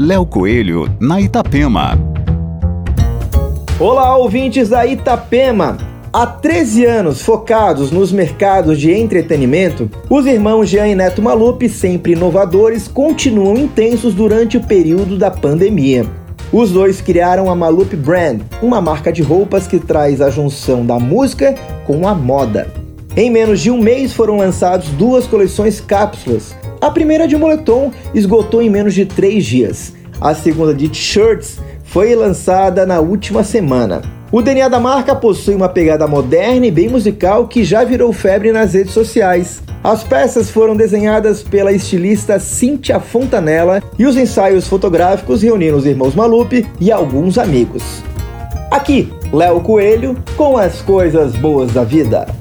Léo Coelho, na Itapema. Olá, ouvintes da Itapema! Há 13 anos focados nos mercados de entretenimento, os irmãos Jean e Neto Malupe, sempre inovadores, continuam intensos durante o período da pandemia. Os dois criaram a Malupe Brand, uma marca de roupas que traz a junção da música com a moda. Em menos de um mês foram lançados duas coleções cápsulas. A primeira de moletom esgotou em menos de três dias. A segunda de t-shirts foi lançada na última semana. O DNA da marca possui uma pegada moderna e bem musical que já virou febre nas redes sociais. As peças foram desenhadas pela estilista Cynthia Fontanella e os ensaios fotográficos reuniram os irmãos Malupe e alguns amigos. Aqui, Léo Coelho com as coisas boas da vida.